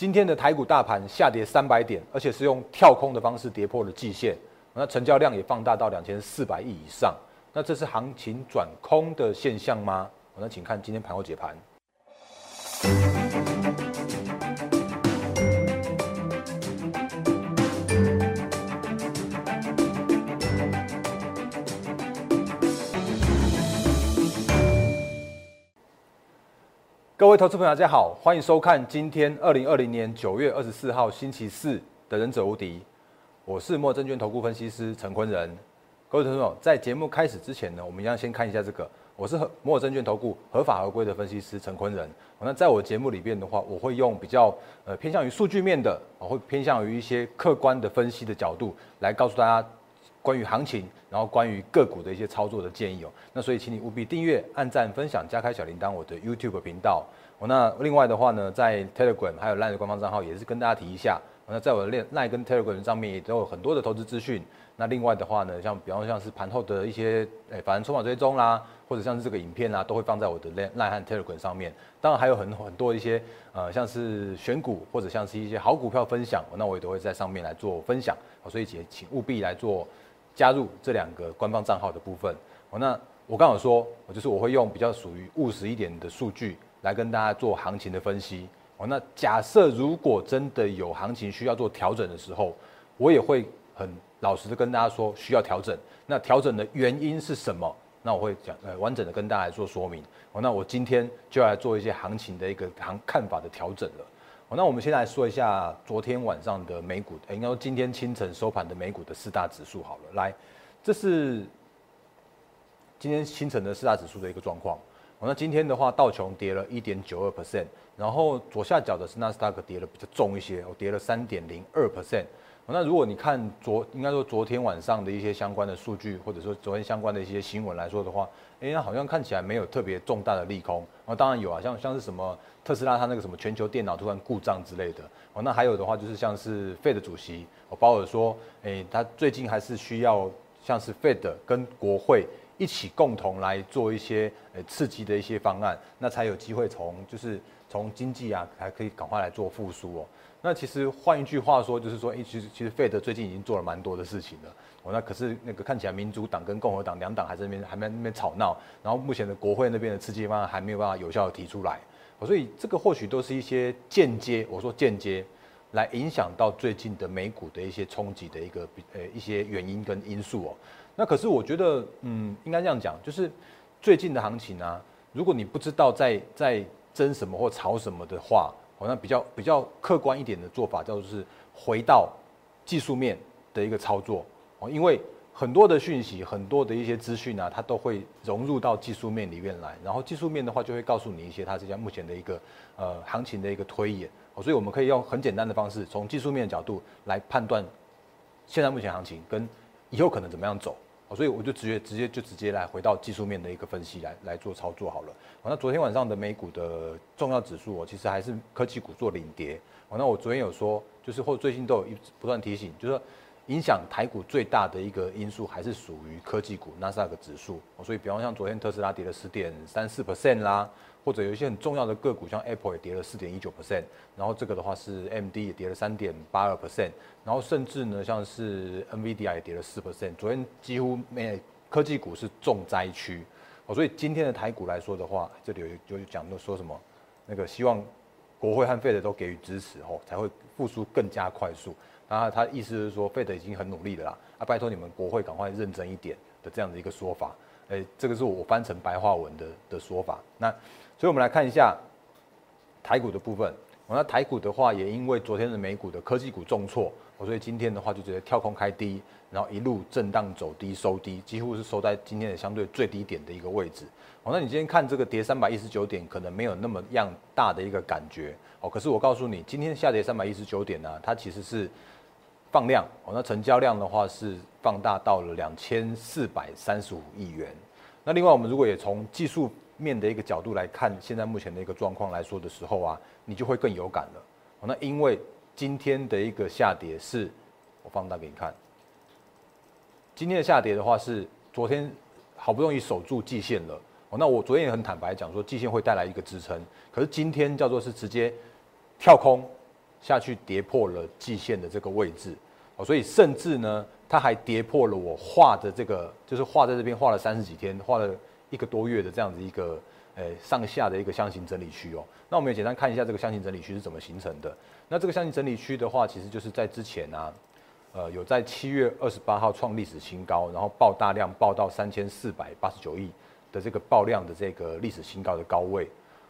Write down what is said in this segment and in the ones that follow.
今天的台股大盘下跌三百点，而且是用跳空的方式跌破了季线，那成交量也放大到两千四百亿以上。那这是行情转空的现象吗？那请看今天盘后解盘。各位投资朋友，大家好，欢迎收看今天二零二零年九月二十四号星期四的《忍者无敌》，我是莫证券投顾分析师陈坤仁。各位投资朋友，在节目开始之前呢，我们要先看一下这个，我是摩尔证券投顾合法合规的分析师陈坤仁。那在我节目里边的话，我会用比较呃偏向于数据面的，我会偏向于一些客观的分析的角度来告诉大家。关于行情，然后关于个股的一些操作的建议哦，那所以请你务必订阅、按赞、分享、加开小铃铛，我的 YouTube 频道。哦，那另外的话呢，在 Telegram 还有 Line 的官方账号也是跟大家提一下。那在我的 Line 跟 Telegram 上面也都有很多的投资资讯。那另外的话呢，像比方像是盘后的一些诶，反正筹码追踪啦，或者像是这个影片啊，都会放在我的 Line 和 Telegram 上面。当然还有很很多一些呃，像是选股或者像是一些好股票分享，那我也都会在上面来做分享。所以请请务必来做。加入这两个官方账号的部分，哦，那我刚好说，我就是我会用比较属于务实一点的数据来跟大家做行情的分析，哦，那假设如果真的有行情需要做调整的时候，我也会很老实的跟大家说需要调整，那调整的原因是什么？那我会讲呃完整的跟大家来做说明，哦，那我今天就要来做一些行情的一个行看法的调整了。好，那我们先来说一下昨天晚上的美股，应该说今天清晨收盘的美股的四大指数好了。来，这是今天清晨的四大指数的一个状况。好，那今天的话，道琼跌了一点九二 percent，然后左下角的是纳斯达克跌了比较重一些，我跌了三点零二 percent。那如果你看昨应该说昨天晚上的一些相关的数据，或者说昨天相关的一些新闻来说的话，哎，那好像看起来没有特别重大的利空。哦，当然有啊，像像是什么特斯拉它那个什么全球电脑突然故障之类的。哦，那还有的话就是像是 Fed 主席哦鲍尔说，哎，他最近还是需要像是 Fed 跟国会一起共同来做一些呃刺激的一些方案，那才有机会从就是从经济啊还可以赶快来做复苏哦。那其实换一句话说，就是说，哎，其实其实费德最近已经做了蛮多的事情了。哦，那可是那个看起来民主党跟共和党两党还在那边还在那边吵闹，然后目前的国会那边的刺激方案还没有办法有效的提出来。所以这个或许都是一些间接，我说间接，来影响到最近的美股的一些冲击的一个呃一些原因跟因素哦。那可是我觉得，嗯，应该这样讲，就是最近的行情啊，如果你不知道在在争什么或炒什么的话。好像比较比较客观一点的做法，叫做是回到技术面的一个操作哦，因为很多的讯息，很多的一些资讯啊，它都会融入到技术面里面来，然后技术面的话就会告诉你一些它这家目前的一个呃行情的一个推演哦，所以我们可以用很简单的方式，从技术面的角度来判断现在目前行情跟以后可能怎么样走。所以我就直接直接就直接来回到技术面的一个分析来来做操作好了。那昨天晚上的美股的重要指数我，其实还是科技股做领跌。那我昨天有说，就是或最近都有一不断提醒，就是说影响台股最大的一个因素还是属于科技股纳斯达克指数。所以比方像昨天特斯拉跌了十点三四 percent 啦。或者有一些很重要的个股，像 Apple 也跌了四点一九 percent，然后这个的话是 MD 也跌了三点八二 percent，然后甚至呢像是 NVIDIA 也跌了四 percent，昨天几乎没科技股是重灾区，所以今天的台股来说的话，这里有就讲到说什么，那个希望国会和费德都给予支持后，才会复苏更加快速。然后他意思是说费德已经很努力了啦，啊，拜托你们国会赶快认真一点的这样的一个说法，哎，这个是我翻成白话文的的说法，那。所以，我们来看一下台股的部分。那台股的话，也因为昨天的美股的科技股重挫，所以今天的话就直接跳空开低，然后一路震荡走低收低，几乎是收在今天的相对最低点的一个位置。哦，那你今天看这个跌三百一十九点，可能没有那么样大的一个感觉。哦，可是我告诉你，今天下跌三百一十九点呢，它其实是放量。哦，那成交量的话是放大到了两千四百三十五亿元。那另外，我们如果也从技术面的一个角度来看，现在目前的一个状况来说的时候啊，你就会更有感了。哦那因为今天的一个下跌是，我放大给你看。今天的下跌的话是昨天好不容易守住季线了。哦，那我昨天也很坦白讲说，季线会带来一个支撑。可是今天叫做是直接跳空，下去跌破了季线的这个位置，哦，所以甚至呢，它还跌破了我画的这个，就是画在这边画了三十几天，画了一个多月的这样子一个，呃，上下的一个箱型整理区哦。那我们也简单看一下这个箱型整理区是怎么形成的。那这个箱型整理区的话，其实就是在之前啊，呃，有在七月二十八号创历史新高，然后爆大量爆到三千四百八十九亿的这个爆量的这个历史新高的高位。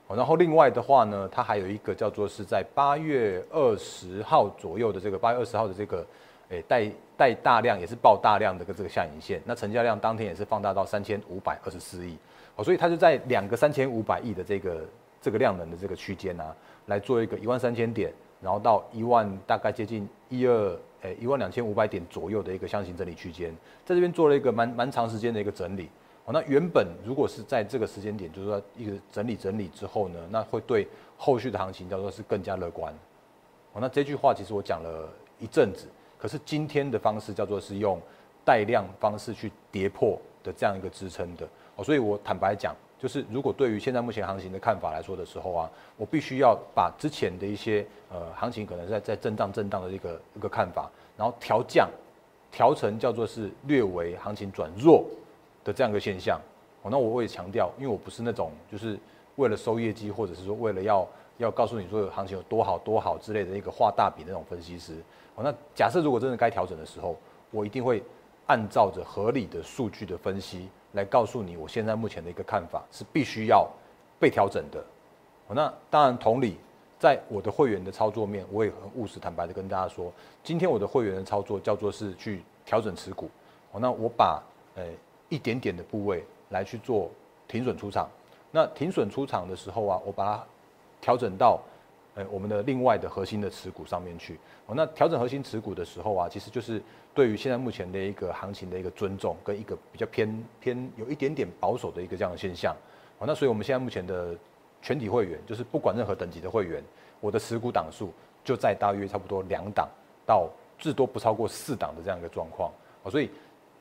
然后另外的话呢，它还有一个叫做是在八月二十号左右的这个八月二十号的这个，诶带带大量也是爆大量的个这个下影线，那成交量当天也是放大到三千五百二十四亿，哦，所以它就在两个三千五百亿的这个这个量能的这个区间啊，来做一个一万三千点，然后到一万大概接近一二诶一万两千五百点左右的一个箱型整理区间，在这边做了一个蛮蛮长时间的一个整理。哦那原本如果是在这个时间点，就是说一个整理整理之后呢，那会对后续的行情叫做是更加乐观。哦，那这句话其实我讲了一阵子，可是今天的方式叫做是用带量方式去跌破的这样一个支撑的。所以我坦白讲，就是如果对于现在目前行情的看法来说的时候啊，我必须要把之前的一些呃行情可能在在震荡震荡的一个一个看法，然后调降，调成叫做是略为行情转弱。的这样一个现象，哦，那我也强调，因为我不是那种就是为了收业绩，或者是说为了要要告诉你说行情有多好多好之类的一个画大饼那种分析师，哦，那假设如果真的该调整的时候，我一定会按照着合理的数据的分析来告诉你，我现在目前的一个看法是必须要被调整的，那当然同理，在我的会员的操作面，我也很务实坦白的跟大家说，今天我的会员的操作叫做是去调整持股，那我把诶。一点点的部位来去做停损出场，那停损出场的时候啊，我把它调整到，我们的另外的核心的持股上面去。哦，那调整核心持股的时候啊，其实就是对于现在目前的一个行情的一个尊重，跟一个比较偏偏有一点点保守的一个这样的现象。哦，那所以我们现在目前的全体会员，就是不管任何等级的会员，我的持股档数就在大约差不多两档到至多不超过四档的这样一个状况。哦，所以。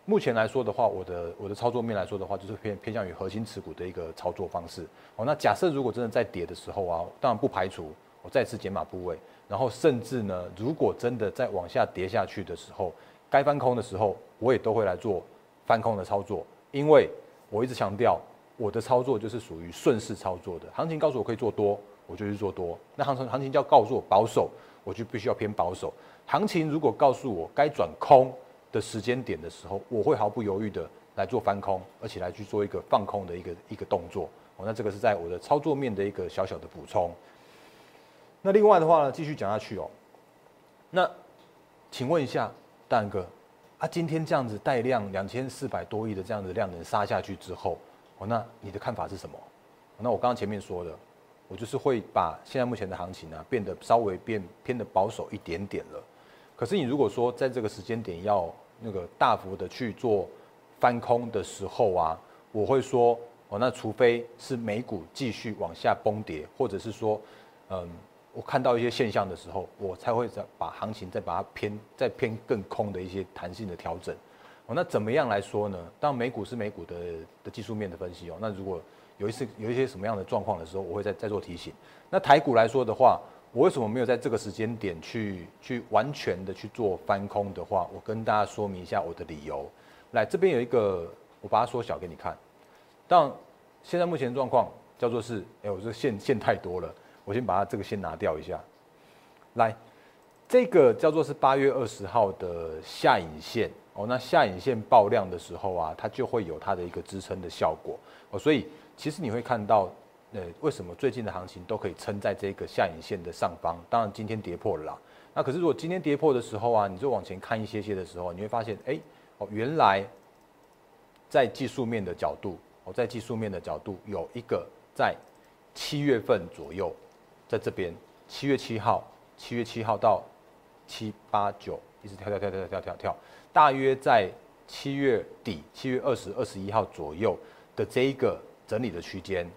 目前来说的话，我的我的操作面来说的话，就是偏偏向于核心持股的一个操作方式。哦，那假设如果真的在跌的时候啊，当然不排除我再次减码部位，然后甚至呢，如果真的再往下跌下去的时候，该翻空的时候，我也都会来做翻空的操作。因为我一直强调，我的操作就是属于顺势操作的。行情告诉我可以做多，我就去做多；那行情行情叫告诉我保守，我就必须要偏保守。行情如果告诉我该转空。的时间点的时候，我会毫不犹豫的来做翻空，而且来去做一个放空的一个一个动作。哦，那这个是在我的操作面的一个小小的补充。那另外的话呢，继续讲下去哦。那请问一下，大哥，啊，今天这样子带量两千四百多亿的这样子量能杀下去之后，哦，那你的看法是什么？那我刚刚前面说的，我就是会把现在目前的行情呢变得稍微变偏的保守一点点了。可是你如果说在这个时间点要那个大幅的去做翻空的时候啊，我会说哦，那除非是美股继续往下崩跌，或者是说，嗯，我看到一些现象的时候，我才会再把行情再把它偏再偏更空的一些弹性的调整。哦，那怎么样来说呢？当美股是美股的的技术面的分析哦，那如果有一次有一些什么样的状况的时候，我会再再做提醒。那台股来说的话。我为什么没有在这个时间点去去完全的去做翻空的话？我跟大家说明一下我的理由。来，这边有一个，我把它缩小给你看。但现在目前状况叫做是，哎，我这线线太多了，我先把它这个先拿掉一下。来，这个叫做是八月二十号的下影线哦。那下影线爆量的时候啊，它就会有它的一个支撑的效果哦。所以其实你会看到。呃，为什么最近的行情都可以撑在这个下影线的上方？当然今天跌破了啦。那可是如果今天跌破的时候啊，你就往前看一些些的时候，你会发现，哎，哦，原来在技术面的角度，哦，在技术面的角度有一个在七月份左右，在这边七月七号，七月七号到七八九，一直跳跳跳跳跳跳跳，大约在七月底，七月二十二十一号左右的这一个整理的区间。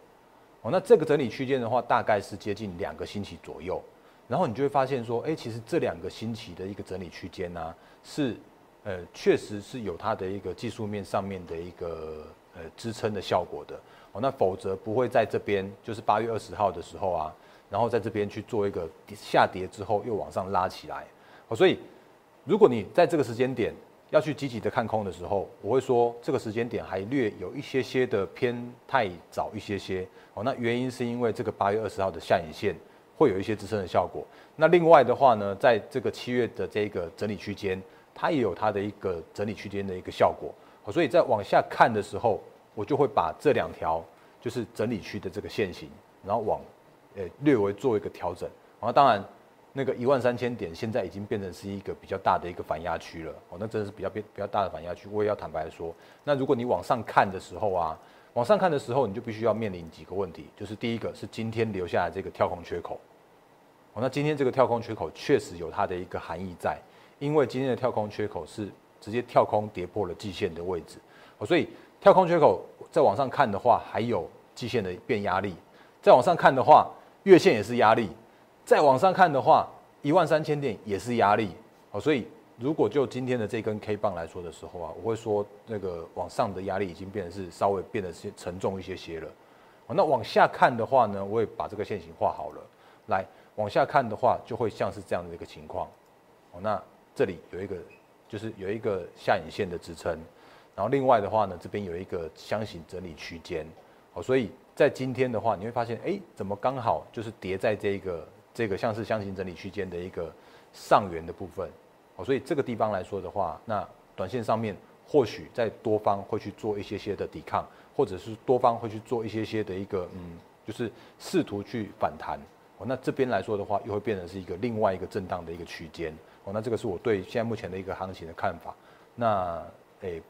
哦，那这个整理区间的话，大概是接近两个星期左右，然后你就会发现说，哎，其实这两个星期的一个整理区间呢，是，呃，确实是有它的一个技术面上面的一个呃支撑的效果的。哦，那否则不会在这边，就是八月二十号的时候啊，然后在这边去做一个下跌之后又往上拉起来。哦，所以如果你在这个时间点要去积极的看空的时候，我会说这个时间点还略有一些些的偏太早一些些。哦，那原因是因为这个八月二十号的下影线会有一些支撑的效果。那另外的话呢，在这个七月的这个整理区间，它也有它的一个整理区间的一个效果。所以在往下看的时候，我就会把这两条就是整理区的这个线型，然后往，呃略微做一个调整。然后当然，那个一万三千点现在已经变成是一个比较大的一个反压区了。哦，那真的是比较变比较大的反压区。我也要坦白说，那如果你往上看的时候啊，往上看的时候，你就必须要面临几个问题，就是第一个是今天留下来这个跳空缺口。哦，那今天这个跳空缺口确实有它的一个含义在，因为今天的跳空缺口是。直接跳空跌破了季线的位置，哦，所以跳空缺口再往上看的话，还有季线的变压力；再往上看的话，月线也是压力；再往上看的话，一万三千点也是压力。哦，所以如果就今天的这根 K 棒来说的时候啊，我会说那个往上的压力已经变得是稍微变得是沉重一些些了。那往下看的话呢，我也把这个线型画好了。来，往下看的话，就会像是这样的一个情况。哦，那这里有一个。就是有一个下影线的支撑，然后另外的话呢，这边有一个箱型整理区间，哦，所以在今天的话，你会发现，哎，怎么刚好就是叠在这个这个像是箱型整理区间的一个上缘的部分，哦，所以这个地方来说的话，那短线上面或许在多方会去做一些些的抵抗，或者是多方会去做一些些的一个嗯，就是试图去反弹，哦，那这边来说的话，又会变成是一个另外一个震荡的一个区间。哦，那这个是我对现在目前的一个行情的看法。那诶，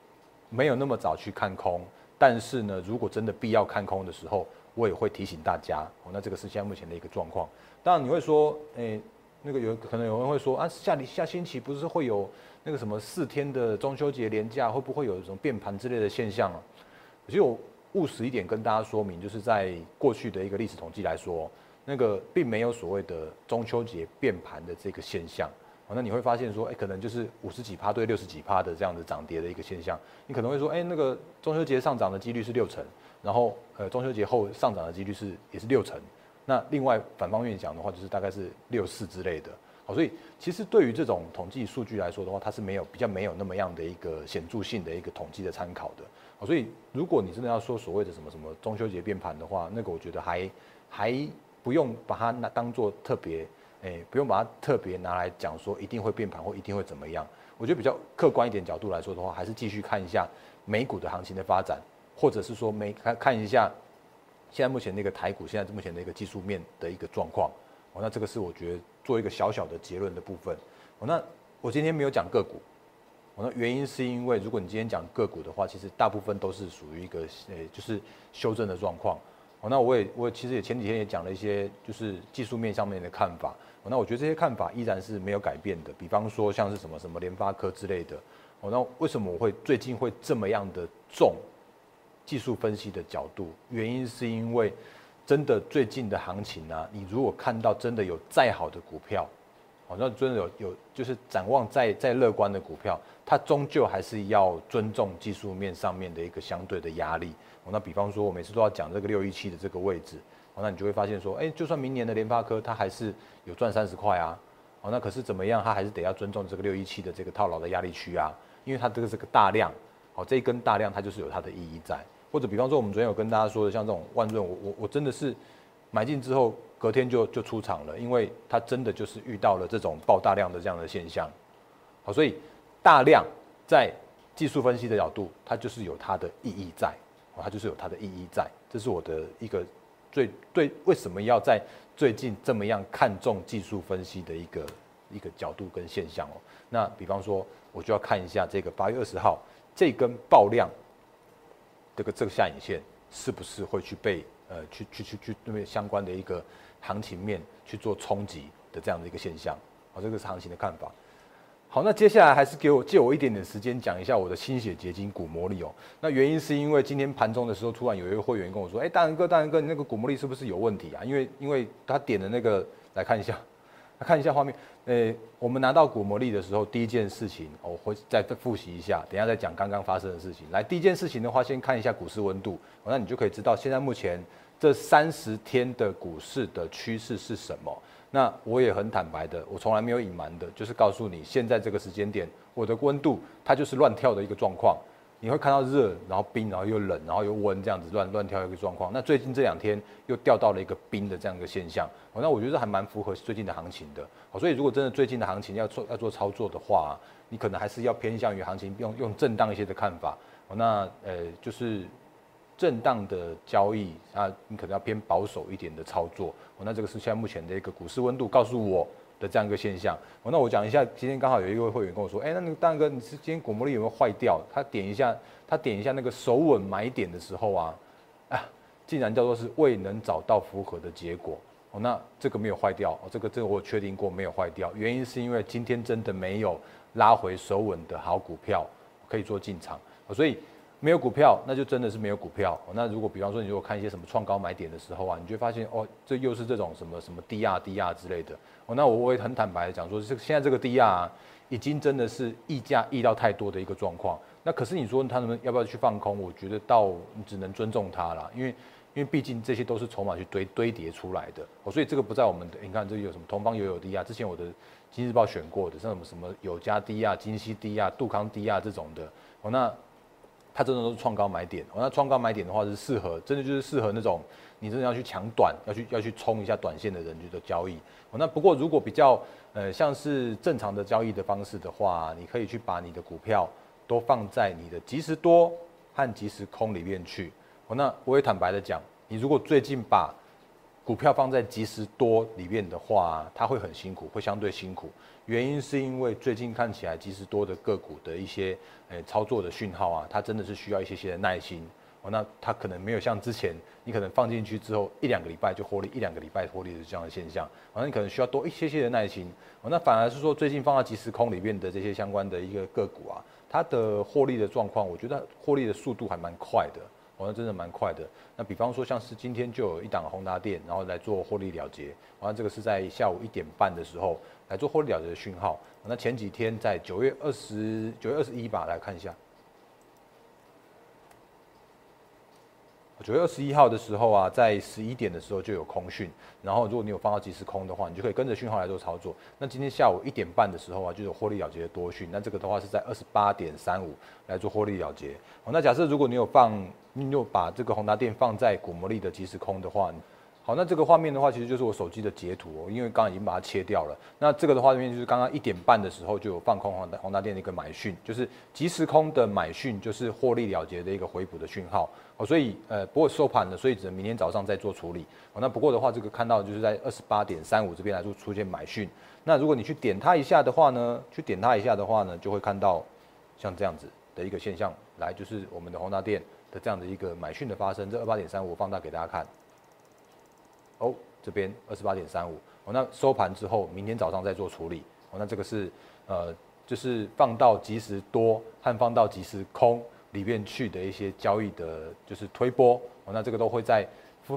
没有那么早去看空，但是呢，如果真的必要看空的时候，我也会提醒大家。哦，那这个是现在目前的一个状况。当然你会说，诶，那个有可能有人会说啊，下下星期不是会有那个什么四天的中秋节连假，会不会有一种变盘之类的现象啊？其实我务实一点跟大家说明，就是在过去的一个历史统计来说，那个并没有所谓的中秋节变盘的这个现象。那你会发现说，哎，可能就是五十几趴对六十几趴的这样子涨跌的一个现象。你可能会说，哎，那个中秋节上涨的几率是六成，然后呃中秋节后上涨的几率是也是六成。那另外反方面讲的话，就是大概是六四之类的。好，所以其实对于这种统计数据来说的话，它是没有比较没有那么样的一个显著性的一个统计的参考的。好，所以如果你真的要说所谓的什么什么中秋节变盘的话，那个我觉得还还不用把它那当做特别。哎，不用把它特别拿来讲，说一定会变盘或一定会怎么样。我觉得比较客观一点角度来说的话，还是继续看一下美股的行情的发展，或者是说美看看一下现在目前那个台股现在目前的一个技术面的一个状况。哦，那这个是我觉得做一个小小的结论的部分。哦，那我今天没有讲个股，哦，那原因是因为如果你今天讲个股的话，其实大部分都是属于一个呃，就是修正的状况。哦，那我也我其实也前几天也讲了一些就是技术面上面的看法。那我觉得这些看法依然是没有改变的。比方说像是什么什么联发科之类的，哦，那为什么我会最近会这么样的重技术分析的角度？原因是因为真的最近的行情呢，你如果看到真的有再好的股票，哦，那真的有有就是展望再再乐观的股票，它终究还是要尊重技术面上面的一个相对的压力。哦，那比方说我每次都要讲这个六一七的这个位置。那你就会发现说，哎，就算明年的联发科它还是有赚三十块啊，哦，那可是怎么样，它还是得要尊重这个六一七的这个套牢的压力区啊，因为它这个是个大量，好，这一根大量它就是有它的意义在。或者比方说我们昨天有跟大家说的，像这种万润，我我我真的是买进之后隔天就就出场了，因为它真的就是遇到了这种爆大量的这样的现象，好，所以大量在技术分析的角度，它就是有它的意义在，哦，它就是有它的意义在，这是我的一个。最对，为什么要在最近这么样看重技术分析的一个一个角度跟现象哦？那比方说，我就要看一下这个八月二十号这根爆量，这个这个下影线是不是会去被呃去去去去那边相关的一个行情面去做冲击的这样的一个现象？哦，这个是行情的看法。好，那接下来还是给我借我一点点时间讲一下我的心血结晶股魔力哦。那原因是因为今天盘中的时候，突然有一位会员跟我说：“哎，大仁哥，大仁哥，你那个股魔力是不是有问题啊？”因为因为他点的那个来看一下，看一下画面。呃，我们拿到股魔力的时候，第一件事情我会再复习一下，等下再讲刚刚发生的事情。来，第一件事情的话，先看一下股市温度，那你就可以知道现在目前这三十天的股市的趋势是什么？那我也很坦白的，我从来没有隐瞒的，就是告诉你，现在这个时间点，我的温度它就是乱跳的一个状况。你会看到热，然后冰，然后又冷，然后又温，这样子乱乱跳一个状况。那最近这两天又掉到了一个冰的这样一个现象，那我觉得还蛮符合最近的行情的。哦，所以如果真的最近的行情要做要做操作的话，你可能还是要偏向于行情用用震荡一些的看法。那呃就是震荡的交易啊，你可能要偏保守一点的操作。哦，那这个是现在目前的一个股市温度告诉我。的这样一个现象，哦，那我讲一下，今天刚好有一位会员跟我说，哎，那那个大哥，你是今天股魔力有没有坏掉？他点一下，他点一下那个手稳买点的时候啊，啊，竟然叫做是未能找到符合的结果，哦，那这个没有坏掉，哦，这个这个我确定过没有坏掉，原因是因为今天真的没有拉回手稳的好股票可以做进场，所以。没有股票，那就真的是没有股票。那如果比方说你如果看一些什么创高买点的时候啊，你就会发现哦，这又是这种什么什么低压低压之类的。哦，那我我也很坦白的讲说，这现在这个低压已经真的是溢价溢到太多的一个状况。那可是你说他们要不要去放空？我觉得到你只能尊重他了，因为因为毕竟这些都是筹码去堆堆叠出来的。哦，所以这个不在我们的。你看这有什么同方油有低压，之前我的金日报选过的，像什么什么有家低压、金熙低压、杜康低压这种的。哦，那。它真的都是创高买点，那创高买点的话是适合，真的就是适合那种你真的要去抢短，要去要去冲一下短线的人去做交易。那不过如果比较呃像是正常的交易的方式的话，你可以去把你的股票都放在你的即时多和即时空里面去。那我也坦白的讲，你如果最近把股票放在即时多里面的话，它会很辛苦，会相对辛苦。原因是因为最近看起来即时多的个股的一些诶操作的讯号啊，它真的是需要一些些的耐心哦。那它可能没有像之前，你可能放进去之后一两个礼拜就获利，一两个礼拜获利的这样的现象，好像你可能需要多一些些的耐心哦。那反而是说最近放到即时空里面的这些相关的一个个股啊，它的获利的状况，我觉得获利的速度还蛮快的。好像真的蛮快的。那比方说，像是今天就有一档宏达电，然后来做获利了结。好像这个是在下午一点半的时候来做获利了结的讯号。那前几天在九月二十九月二十一吧，来看一下。九月二十一号的时候啊，在十一点的时候就有空讯，然后如果你有放到即时空的话，你就可以跟着讯号来做操作。那今天下午一点半的时候啊，就有获利了结的多讯，那这个的话是在二十八点三五来做获利了结。好，那假设如果你有放，你有把这个宏达电放在股魔力的即时空的话。好，那这个画面的话，其实就是我手机的截图哦，因为刚刚已经把它切掉了。那这个的画面就是刚刚一点半的时候就有放空宏达宏达电的一个买讯，就是即时空的买讯，就是获利了结的一个回补的讯号哦。所以呃，不过收盘了，所以只能明天早上再做处理哦。那不过的话，这个看到就是在二十八点三五这边来说出现买讯。那如果你去点它一下的话呢，去点它一下的话呢，就会看到像这样子的一个现象，来就是我们的宏达电的这样的一个买讯的发生。这二八点三五放大给大家看。哦，这边二十八点三五，哦，那收盘之后，明天早上再做处理，哦，那这个是呃，就是放到即时多和放到即时空里面去的一些交易的，就是推波，哦，那这个都会在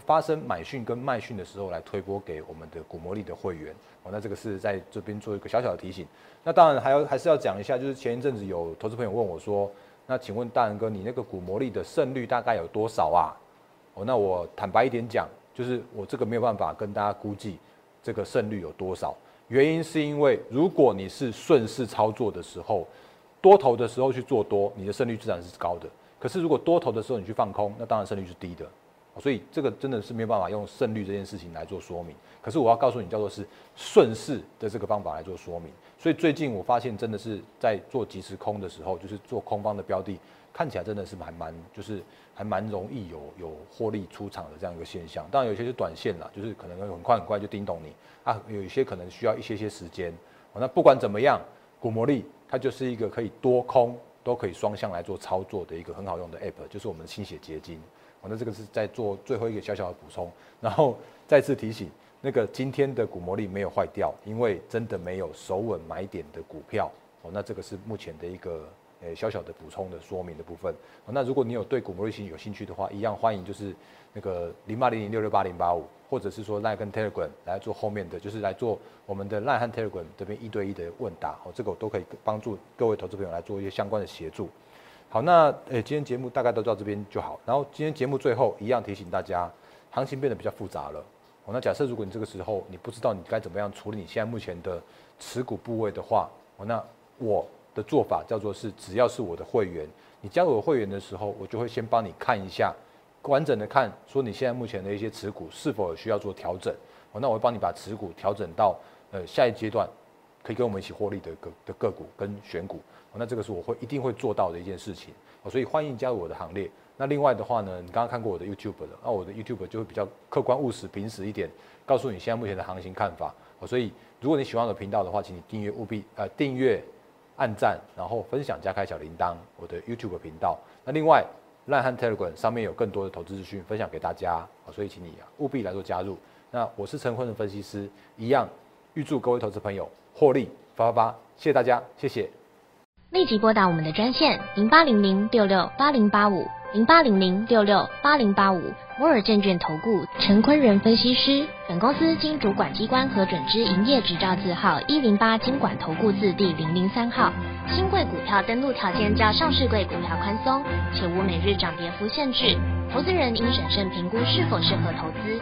发生买讯跟卖讯的时候来推波给我们的股魔力的会员，哦，那这个是在这边做一个小小的提醒。那当然还要还是要讲一下，就是前一阵子有投资朋友问我说，那请问大仁哥，你那个股魔力的胜率大概有多少啊？哦，那我坦白一点讲。就是我这个没有办法跟大家估计这个胜率有多少，原因是因为如果你是顺势操作的时候，多头的时候去做多，你的胜率自然是高的。可是如果多头的时候你去放空，那当然胜率是低的。所以这个真的是没有办法用胜率这件事情来做说明。可是我要告诉你，叫做是顺势的这个方法来做说明。所以最近我发现真的是在做即时空的时候，就是做空方的标的。看起来真的是还蛮，就是还蛮容易有有获利出场的这样一个现象。当然有些是短线啦，就是可能很快很快就叮咚你啊。有一些可能需要一些些时间。那不管怎么样，股魔力它就是一个可以多空都可以双向来做操作的一个很好用的 app，就是我们的心血结晶。那这个是在做最后一个小小的补充，然后再次提醒，那个今天的股魔力没有坏掉，因为真的没有手稳买点的股票。哦，那这个是目前的一个。诶，小小的补充的说明的部分。那如果你有对股魔力型有兴趣的话，一样欢迎就是那个零八零零六六八零八五，或者是说 Line 跟 Telegram 来做后面的，就是来做我们的 Line 和 Telegram 这边一对一的问答。哦，这个我都可以帮助各位投资朋友来做一些相关的协助。好，那诶，今天节目大概都到这边就好。然后今天节目最后一样提醒大家。行情变得比较复杂了。哦，那假设如果你这个时候你不知道你该怎么样处理你现在目前的持股部位的话，哦，那我的做法叫做是，只要是我的会员，你加入我会员的时候，我就会先帮你看一下，完整的看，说你现在目前的一些持股是否需要做调整。哦，那我会帮你把持股调整到呃下一阶段可以跟我们一起获利的个的个股跟选股。那这个是我会一定会做到的一件事情。所以欢迎加入我的行列。那另外的话呢，你刚刚看过我的 YouTube 的，那我的 YouTube 就会比较客观务实、平实一点，告诉你现在目前的行情看法。所以如果你喜欢我的频道的话，请你订阅务必呃订阅、按赞，然后分享加开小铃铛，我的 YouTube 频道。那另外烂汉 Telegram 上面有更多的投资资讯分享给大家，所以请你啊务必来做加入。那我是陈坤的分析师，一样预祝各位投资朋友获利发发发，谢谢大家，谢谢。立即拨打我们的专线零八零零六六八零八五零八零零六六八零八五摩尔证券投顾陈坤仁分析师。本公司经主管机关核准之营业执照字号一零八经管投顾字第零零三号。新贵股票登录条件较上市贵股票宽松，且无每日涨跌幅限制。投资人应审慎评估是否适合投资。